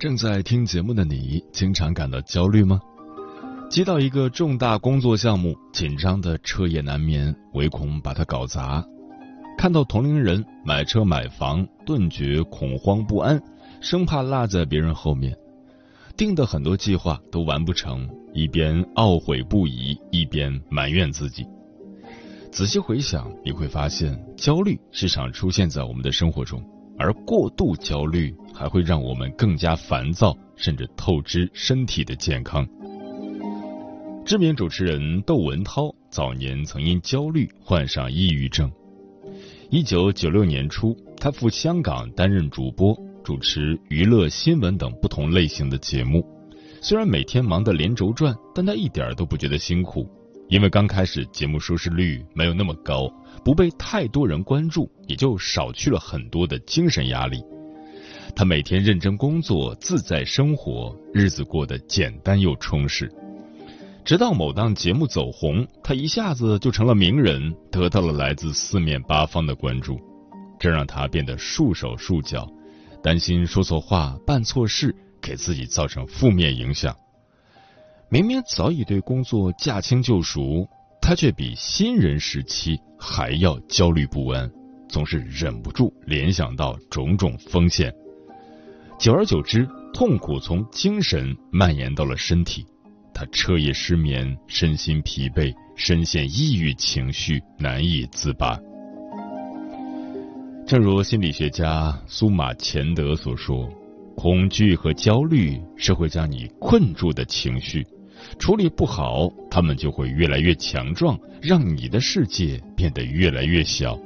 正在听节目的你，经常感到焦虑吗？接到一个重大工作项目，紧张的彻夜难眠，唯恐把它搞砸；看到同龄人买车买房，顿觉恐慌不安，生怕落在别人后面；定的很多计划都完不成，一边懊悔不已，一边埋怨自己。仔细回想，你会发现，焦虑时常出现在我们的生活中。而过度焦虑还会让我们更加烦躁，甚至透支身体的健康。知名主持人窦文涛早年曾因焦虑患上抑郁症。一九九六年初，他赴香港担任主播，主持娱乐新闻等不同类型的节目。虽然每天忙得连轴转，但他一点都不觉得辛苦，因为刚开始节目收视率没有那么高。不被太多人关注，也就少去了很多的精神压力。他每天认真工作，自在生活，日子过得简单又充实。直到某档节目走红，他一下子就成了名人，得到了来自四面八方的关注，这让他变得束手束脚，担心说错话、办错事，给自己造成负面影响。明明早已对工作驾轻就熟。他却比新人时期还要焦虑不安，总是忍不住联想到种种风险。久而久之，痛苦从精神蔓延到了身体，他彻夜失眠，身心疲惫，深陷抑郁情绪，难以自拔。正如心理学家苏马钱德所说：“恐惧和焦虑是会将你困住的情绪。”处理不好，他们就会越来越强壮，让你的世界变得越来越小。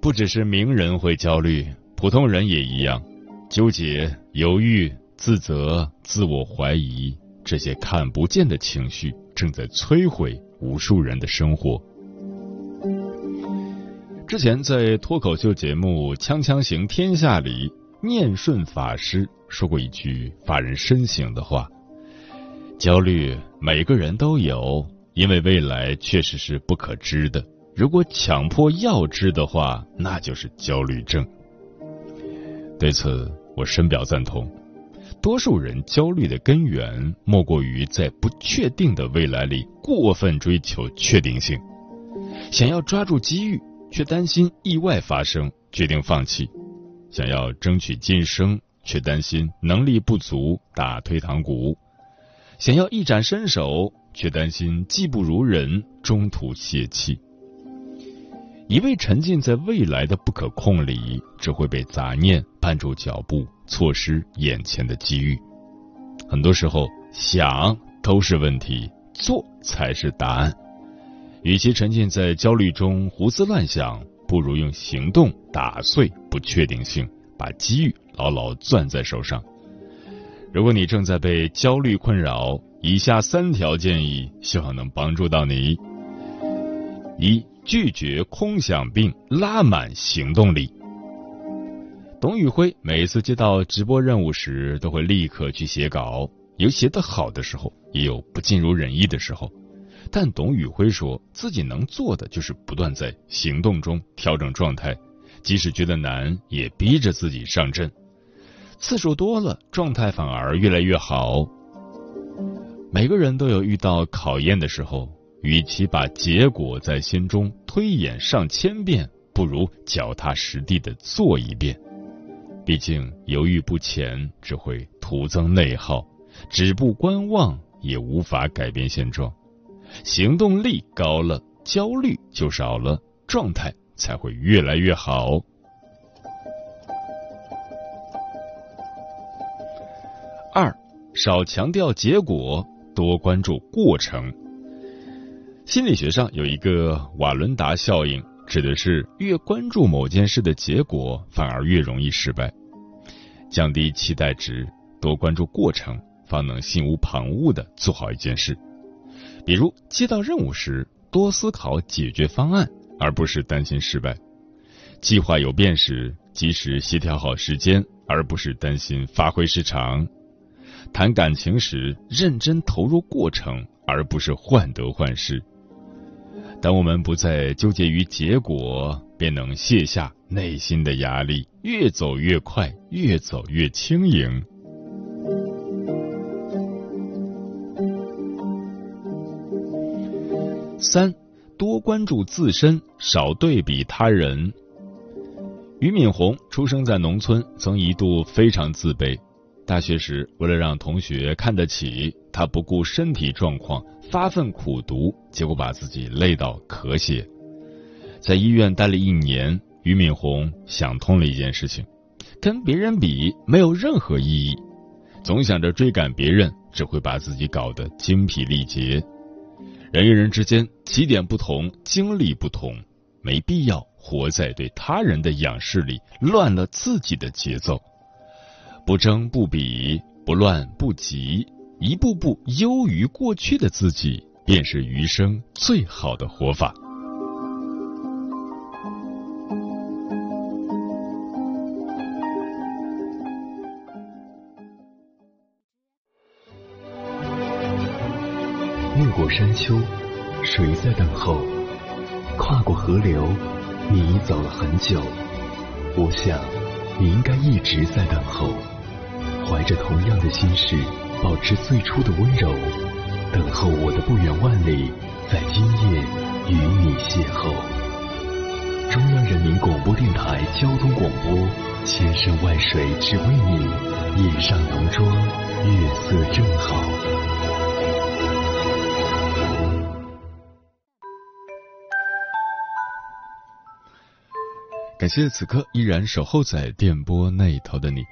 不只是名人会焦虑，普通人也一样，纠结、犹豫、自责、自我怀疑，这些看不见的情绪正在摧毁无数人的生活。之前在脱口秀节目《锵锵行天下》里，念顺法师说过一句发人深省的话。焦虑每个人都有，因为未来确实是不可知的。如果强迫要知的话，那就是焦虑症。对此，我深表赞同。多数人焦虑的根源，莫过于在不确定的未来里过分追求确定性，想要抓住机遇，却担心意外发生，决定放弃；想要争取晋升，却担心能力不足，打退堂鼓。想要一展身手，却担心技不如人，中途泄气。一味沉浸在未来的不可控里，只会被杂念绊住脚步，错失眼前的机遇。很多时候，想都是问题，做才是答案。与其沉浸在焦虑中胡思乱想，不如用行动打碎不确定性，把机遇牢牢攥在手上。如果你正在被焦虑困扰，以下三条建议希望能帮助到你：一、拒绝空想病，拉满行动力。董宇辉每次接到直播任务时，都会立刻去写稿，有写得好的时候，也有不尽如人意的时候。但董宇辉说自己能做的就是不断在行动中调整状态，即使觉得难，也逼着自己上阵。次数多了，状态反而越来越好。每个人都有遇到考验的时候，与其把结果在心中推演上千遍，不如脚踏实地的做一遍。毕竟犹豫不前只会徒增内耗，止步观望也无法改变现状。行动力高了，焦虑就少了，状态才会越来越好。二，少强调结果，多关注过程。心理学上有一个瓦伦达效应，指的是越关注某件事的结果，反而越容易失败。降低期待值，多关注过程，方能心无旁骛的做好一件事。比如接到任务时，多思考解决方案，而不是担心失败；计划有变时，及时协调好时间，而不是担心发挥失常；谈感情时，认真投入过程，而不是患得患失。当我们不再纠结于结果，便能卸下内心的压力，越走越快，越走越轻盈。三，多关注自身，少对比他人。俞敏洪出生在农村，曾一度非常自卑。大学时，为了让同学看得起他，不顾身体状况发奋苦读，结果把自己累到咳血。在医院待了一年，俞敏洪想通了一件事情：跟别人比没有任何意义，总想着追赶别人，只会把自己搞得精疲力竭。人与人之间起点不同，经历不同，没必要活在对他人的仰视里，乱了自己的节奏。不争不比，不乱不急，一步步优于过去的自己，便是余生最好的活法。越过山丘，谁在等候？跨过河流，你走了很久。我想，你应该一直在等候。怀着同样的心事，保持最初的温柔，等候我的不远万里，在今夜与你邂逅。中央人民广播电台交通广播，千山万水只为你，夜上浓妆，月色正好。感谢此刻依然守候在电波那头的你。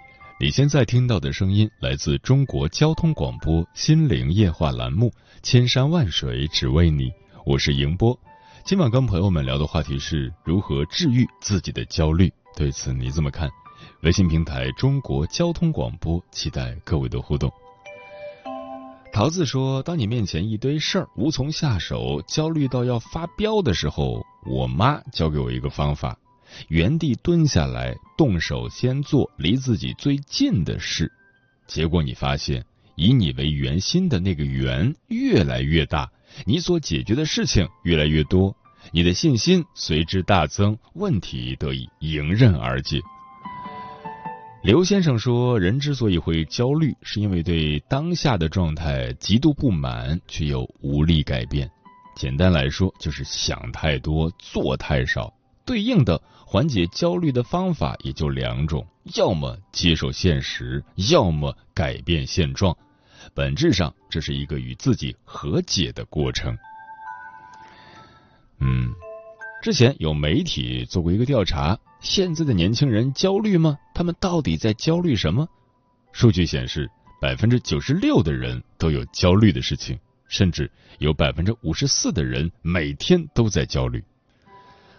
你现在听到的声音来自中国交通广播《心灵夜话》栏目，《千山万水只为你》，我是迎波。今晚跟朋友们聊的话题是如何治愈自己的焦虑，对此你怎么看？微信平台中国交通广播，期待各位的互动。桃子说：“当你面前一堆事儿无从下手，焦虑到要发飙的时候，我妈教给我一个方法。”原地蹲下来，动手先做离自己最近的事，结果你发现，以你为圆心的那个圆越来越大，你所解决的事情越来越多，你的信心随之大增，问题得以迎刃而解。刘先生说，人之所以会焦虑，是因为对当下的状态极度不满，却又无力改变。简单来说，就是想太多，做太少。对应的缓解焦虑的方法也就两种：要么接受现实，要么改变现状。本质上，这是一个与自己和解的过程。嗯，之前有媒体做过一个调查：现在的年轻人焦虑吗？他们到底在焦虑什么？数据显示，百分之九十六的人都有焦虑的事情，甚至有百分之五十四的人每天都在焦虑。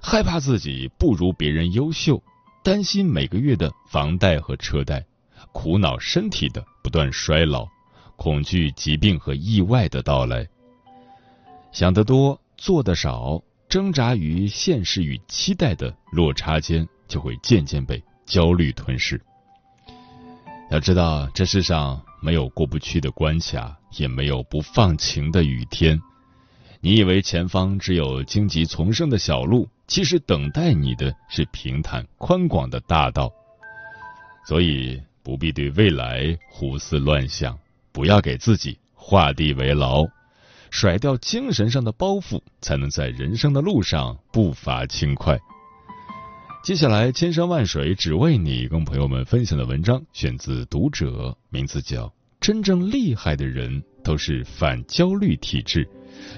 害怕自己不如别人优秀，担心每个月的房贷和车贷，苦恼身体的不断衰老，恐惧疾病和意外的到来。想得多，做得少，挣扎于现实与期待的落差间，就会渐渐被焦虑吞噬。要知道，这世上没有过不去的关卡，也没有不放晴的雨天。你以为前方只有荆棘丛生的小路？其实等待你的是平坦宽广的大道，所以不必对未来胡思乱想，不要给自己画地为牢，甩掉精神上的包袱，才能在人生的路上步伐轻快。接下来，千山万水只为你，跟朋友们分享的文章选自《读者》，名字叫《真正厉害的人都是反焦虑体质》，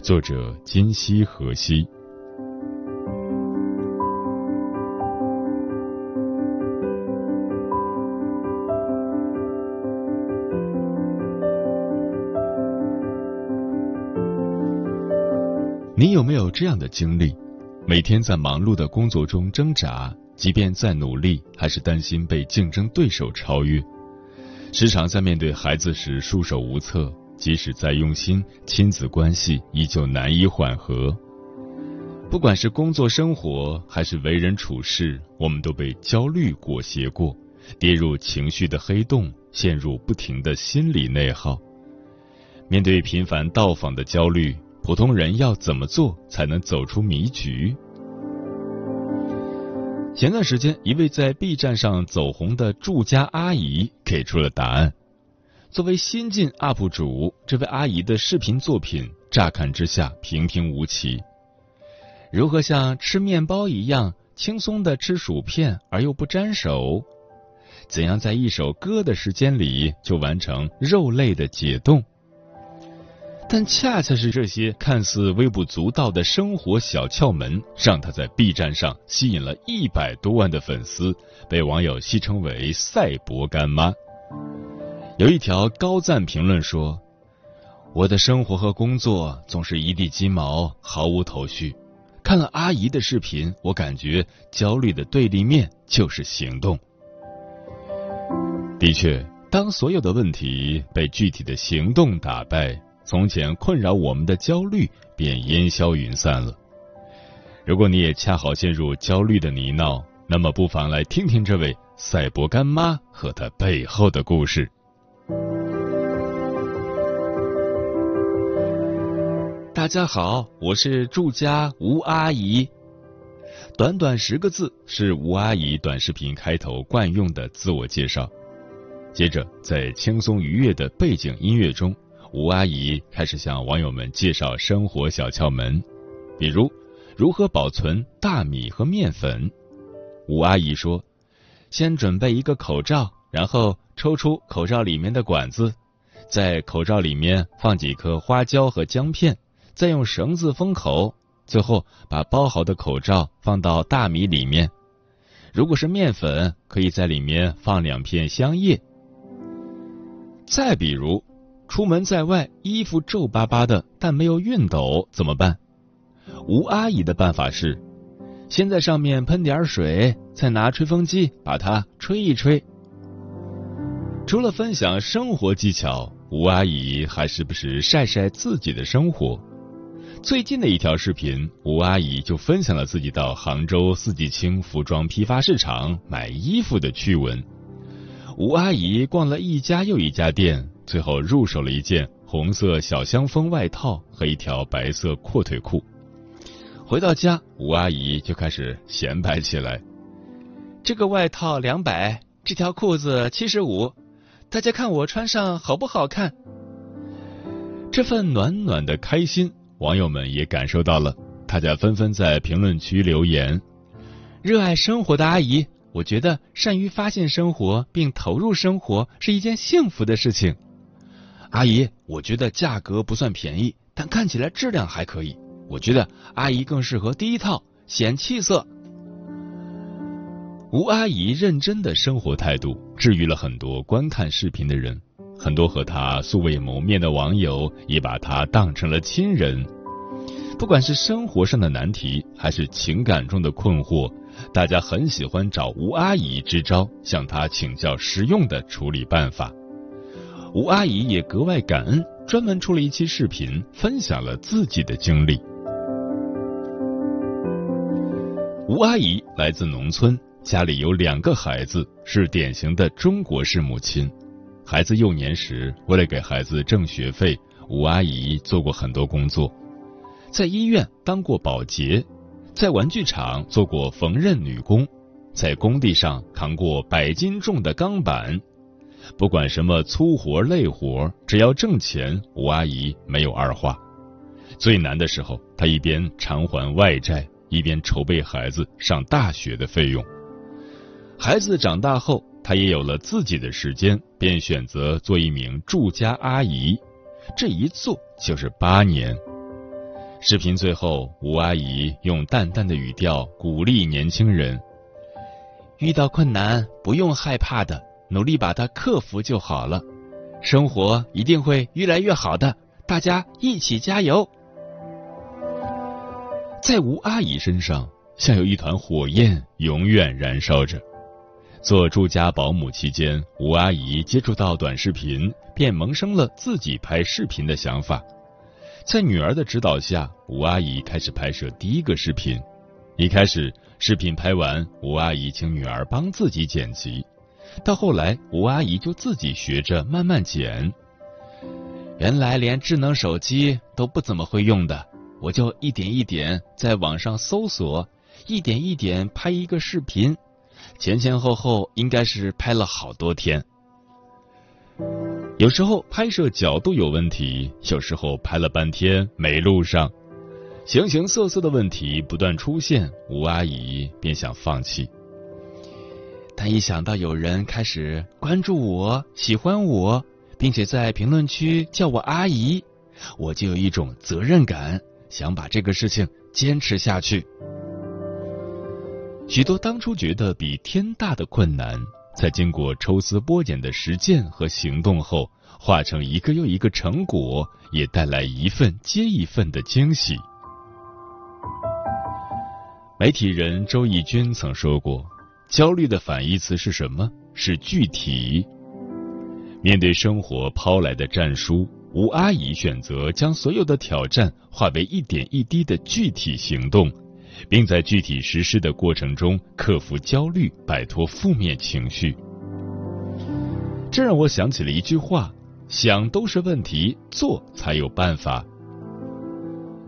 作者金希河西。有没有这样的经历？每天在忙碌的工作中挣扎，即便再努力，还是担心被竞争对手超越。时常在面对孩子时束手无策，即使再用心，亲子关系依旧难以缓和。不管是工作生活，还是为人处事，我们都被焦虑裹挟过，跌入情绪的黑洞，陷入不停的心理内耗。面对频繁到访的焦虑。普通人要怎么做才能走出迷局？前段时间，一位在 B 站上走红的住家阿姨给出了答案。作为新晋 UP 主，这位阿姨的视频作品乍看之下平平无奇。如何像吃面包一样轻松的吃薯片而又不沾手？怎样在一首歌的时间里就完成肉类的解冻？但恰恰是这些看似微不足道的生活小窍门，让他在 B 站上吸引了一百多万的粉丝，被网友戏称为“赛博干妈”。有一条高赞评论说：“我的生活和工作总是一地鸡毛，毫无头绪。看了阿姨的视频，我感觉焦虑的对立面就是行动。”的确，当所有的问题被具体的行动打败。从前困扰我们的焦虑便烟消云散了。如果你也恰好陷入焦虑的泥淖，那么不妨来听听这位赛博干妈和她背后的故事。大家好，我是住家吴阿姨。短短十个字是吴阿姨短视频开头惯用的自我介绍。接着，在轻松愉悦的背景音乐中。吴阿姨开始向网友们介绍生活小窍门，比如如何保存大米和面粉。吴阿姨说：“先准备一个口罩，然后抽出口罩里面的管子，在口罩里面放几颗花椒和姜片，再用绳子封口，最后把包好的口罩放到大米里面。如果是面粉，可以在里面放两片香叶。再比如。”出门在外，衣服皱巴巴的，但没有熨斗怎么办？吴阿姨的办法是，先在上面喷点水，再拿吹风机把它吹一吹。除了分享生活技巧，吴阿姨还时不时晒晒自己的生活。最近的一条视频，吴阿姨就分享了自己到杭州四季青服装批发市场买衣服的趣闻。吴阿姨逛了一家又一家店。最后入手了一件红色小香风外套和一条白色阔腿裤。回到家，吴阿姨就开始显摆起来：“这个外套两百，这条裤子七十五，大家看我穿上好不好看？”这份暖暖的开心，网友们也感受到了，大家纷纷在评论区留言：“热爱生活的阿姨，我觉得善于发现生活并投入生活是一件幸福的事情。”阿姨，我觉得价格不算便宜，但看起来质量还可以。我觉得阿姨更适合第一套，显气色。吴阿姨认真的生活态度治愈了很多观看视频的人，很多和她素未谋面的网友也把她当成了亲人。不管是生活上的难题，还是情感中的困惑，大家很喜欢找吴阿姨支招，向她请教实用的处理办法。吴阿姨也格外感恩，专门出了一期视频，分享了自己的经历。吴阿姨来自农村，家里有两个孩子，是典型的中国式母亲。孩子幼年时，为了给孩子挣学费，吴阿姨做过很多工作，在医院当过保洁，在玩具厂做过缝纫女工，在工地上扛过百斤重的钢板。不管什么粗活累活，只要挣钱，吴阿姨没有二话。最难的时候，她一边偿还外债，一边筹备孩子上大学的费用。孩子长大后，她也有了自己的时间，便选择做一名住家阿姨。这一做就是八年。视频最后，吴阿姨用淡淡的语调鼓励年轻人：“遇到困难不用害怕的，努力把它克服就好了。生活一定会越来越好的，大家一起加油。”在吴阿姨身上，像有一团火焰永远燃烧着。做住家保姆期间，吴阿姨接触到短视频，便萌生了自己拍视频的想法。在女儿的指导下，吴阿姨开始拍摄第一个视频。一开始，视频拍完，吴阿姨请女儿帮自己剪辑。到后来，吴阿姨就自己学着慢慢剪。原来连智能手机都不怎么会用的，我就一点一点在网上搜索，一点一点拍一个视频，前前后后应该是拍了好多天。有时候拍摄角度有问题，有时候拍了半天没录上，形形色色的问题不断出现，吴阿姨便想放弃。但一想到有人开始关注我、喜欢我，并且在评论区叫我阿姨，我就有一种责任感，想把这个事情坚持下去。许多当初觉得比天大的困难。在经过抽丝剥茧的实践和行动后，化成一个又一个成果，也带来一份接一份的惊喜。媒体人周轶君曾说过：“焦虑的反义词是什么？是具体。”面对生活抛来的战书，吴阿姨选择将所有的挑战化为一点一滴的具体行动。并在具体实施的过程中克服焦虑，摆脱负面情绪。这让我想起了一句话：“想都是问题，做才有办法。”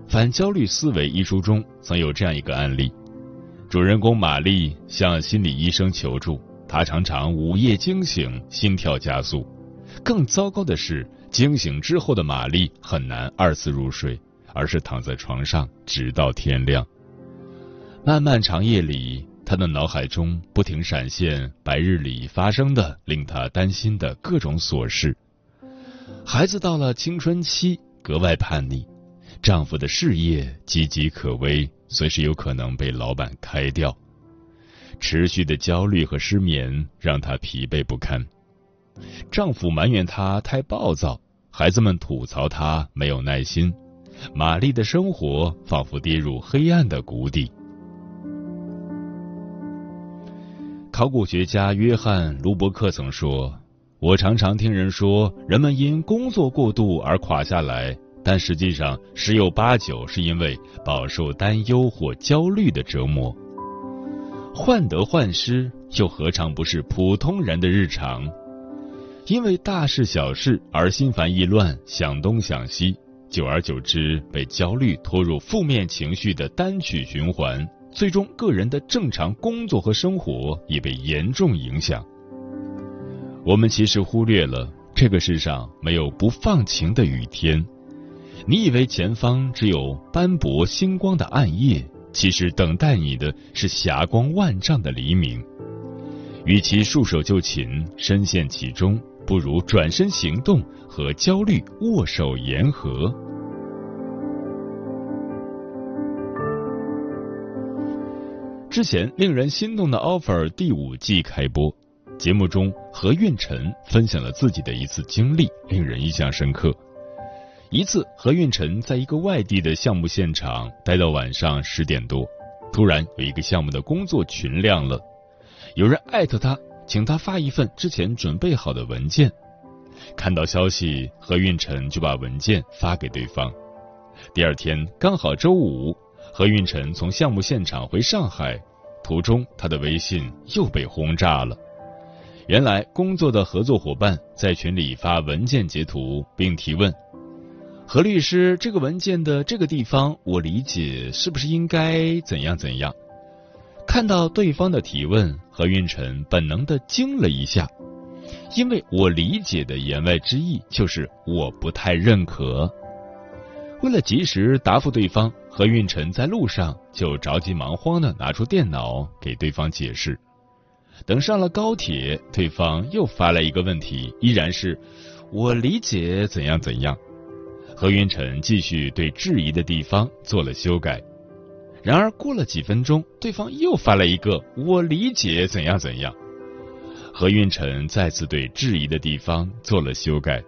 《反焦虑思维》一书中曾有这样一个案例：主人公玛丽向心理医生求助，她常常午夜惊醒，心跳加速。更糟糕的是，惊醒之后的玛丽很难二次入睡，而是躺在床上直到天亮。漫漫长夜里，他的脑海中不停闪现白日里发生的令他担心的各种琐事。孩子到了青春期，格外叛逆；丈夫的事业岌岌可危，随时有可能被老板开掉。持续的焦虑和失眠让她疲惫不堪。丈夫埋怨她太暴躁，孩子们吐槽她没有耐心。玛丽的生活仿佛跌入黑暗的谷底。考古学家约翰·卢伯克曾说：“我常常听人说，人们因工作过度而垮下来，但实际上十有八九是因为饱受担忧或焦虑的折磨。患得患失又何尝不是普通人的日常？因为大事小事而心烦意乱，想东想西，久而久之被焦虑拖入负面情绪的单曲循环。”最终，个人的正常工作和生活也被严重影响。我们其实忽略了，这个世上没有不放晴的雨天。你以为前方只有斑驳星光的暗夜，其实等待你的是霞光万丈的黎明。与其束手就擒、深陷其中，不如转身行动，和焦虑握手言和。之前令人心动的 offer 第五季开播，节目中何运晨分享了自己的一次经历，令人印象深刻。一次，何运晨在一个外地的项目现场待到晚上十点多，突然有一个项目的工作群亮了，有人艾特他，请他发一份之前准备好的文件。看到消息，何运晨就把文件发给对方。第二天刚好周五。何运晨从项目现场回上海，途中他的微信又被轰炸了。原来工作的合作伙伴在群里发文件截图，并提问：“何律师，这个文件的这个地方，我理解是不是应该怎样怎样？”看到对方的提问，何运晨本能的惊了一下，因为我理解的言外之意就是我不太认可。为了及时答复对方。何运晨在路上就着急忙慌的拿出电脑给对方解释，等上了高铁，对方又发来一个问题，依然是“我理解怎样怎样”。何云晨继续对质疑的地方做了修改。然而过了几分钟，对方又发来一个“我理解怎样怎样”。何云晨再次对质疑的地方做了修改。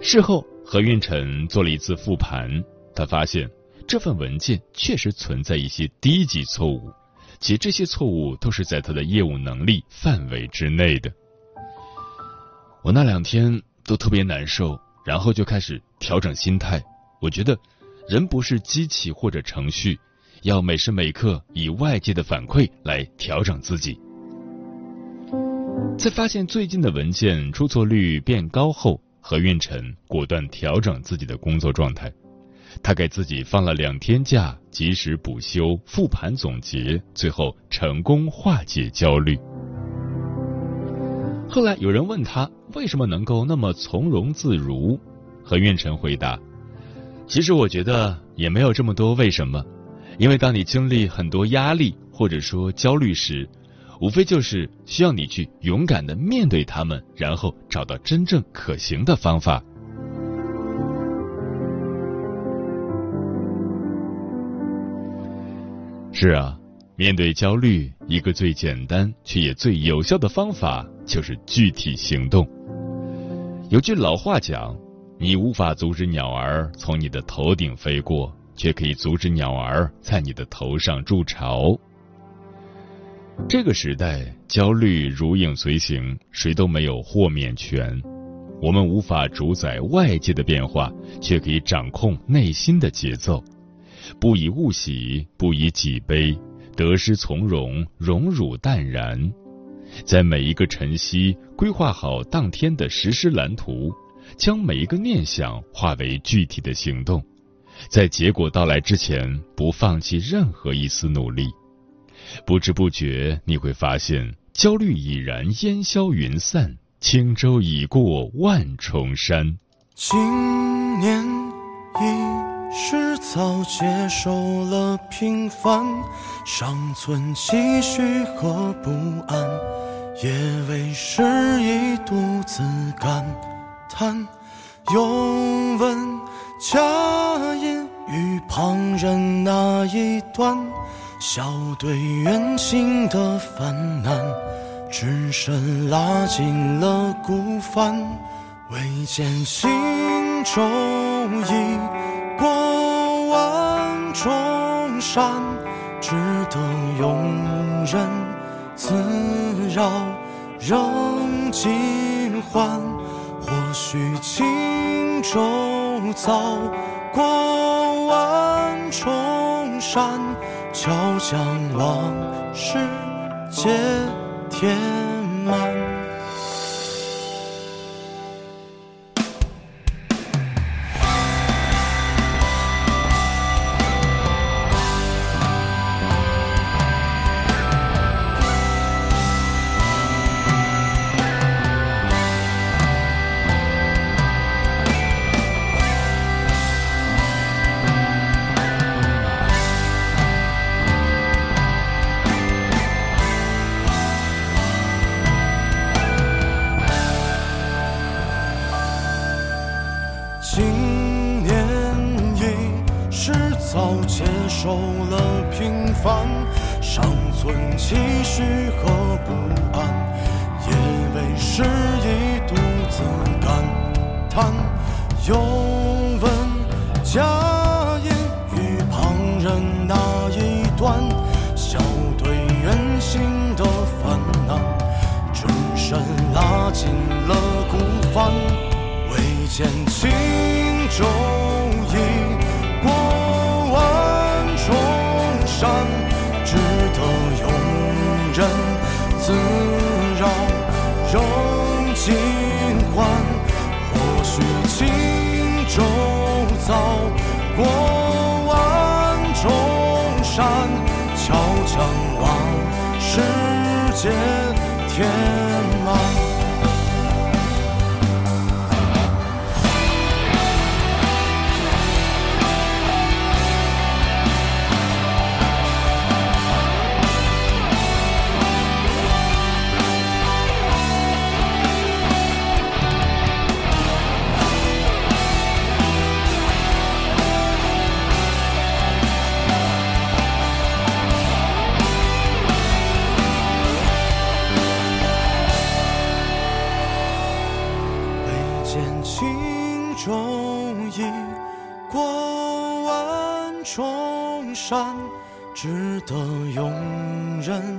事后，何云晨做了一次复盘，他发现这份文件确实存在一些低级错误。且这些错误都是在他的业务能力范围之内的。我那两天都特别难受，然后就开始调整心态。我觉得人不是机器或者程序，要每时每刻以外界的反馈来调整自己。在发现最近的文件出错率变高后，何运晨果断调整自己的工作状态。他给自己放了两天假，及时补休、复盘总结，最后成功化解焦虑。后来有人问他为什么能够那么从容自如，何运晨回答：“其实我觉得也没有这么多为什么，因为当你经历很多压力或者说焦虑时，无非就是需要你去勇敢的面对他们，然后找到真正可行的方法。”是啊，面对焦虑，一个最简单却也最有效的方法就是具体行动。有句老话讲：“你无法阻止鸟儿从你的头顶飞过，却可以阻止鸟儿在你的头上筑巢。”这个时代，焦虑如影随形，谁都没有豁免权。我们无法主宰外界的变化，却可以掌控内心的节奏。不以物喜，不以己悲，得失从容，荣辱淡然。在每一个晨曦，规划好当天的实施蓝图，将每一个念想化为具体的行动。在结果到来之前，不放弃任何一丝努力。不知不觉，你会发现，焦虑已然烟消云散，轻舟已过万重山。今年已。是早接受了平凡，尚存期许和不安，也为时一独自感叹。又问佳音与旁人那一端，笑对远行的烦难，只身拉进了孤帆，未见轻舟已。过万重山，只得庸人自扰，仍尽欢。或许轻舟早过万重山，悄将往事皆填满。千轻舟已过万重山，只得庸人自扰，融尽欢。或许轻舟早过万重山，敲响往世间天。值得永远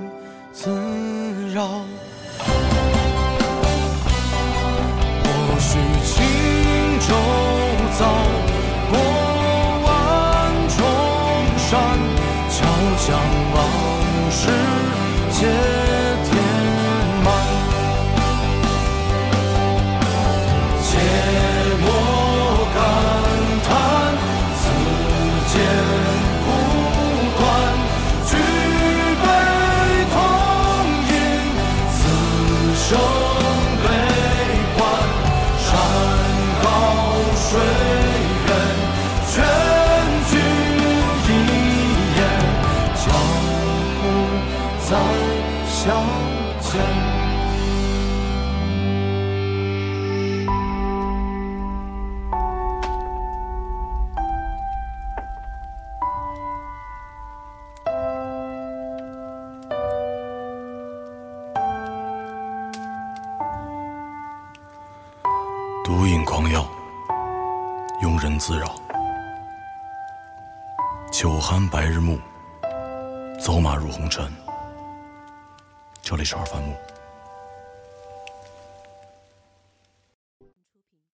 独白日暮，走马入红尘。这里是二番木。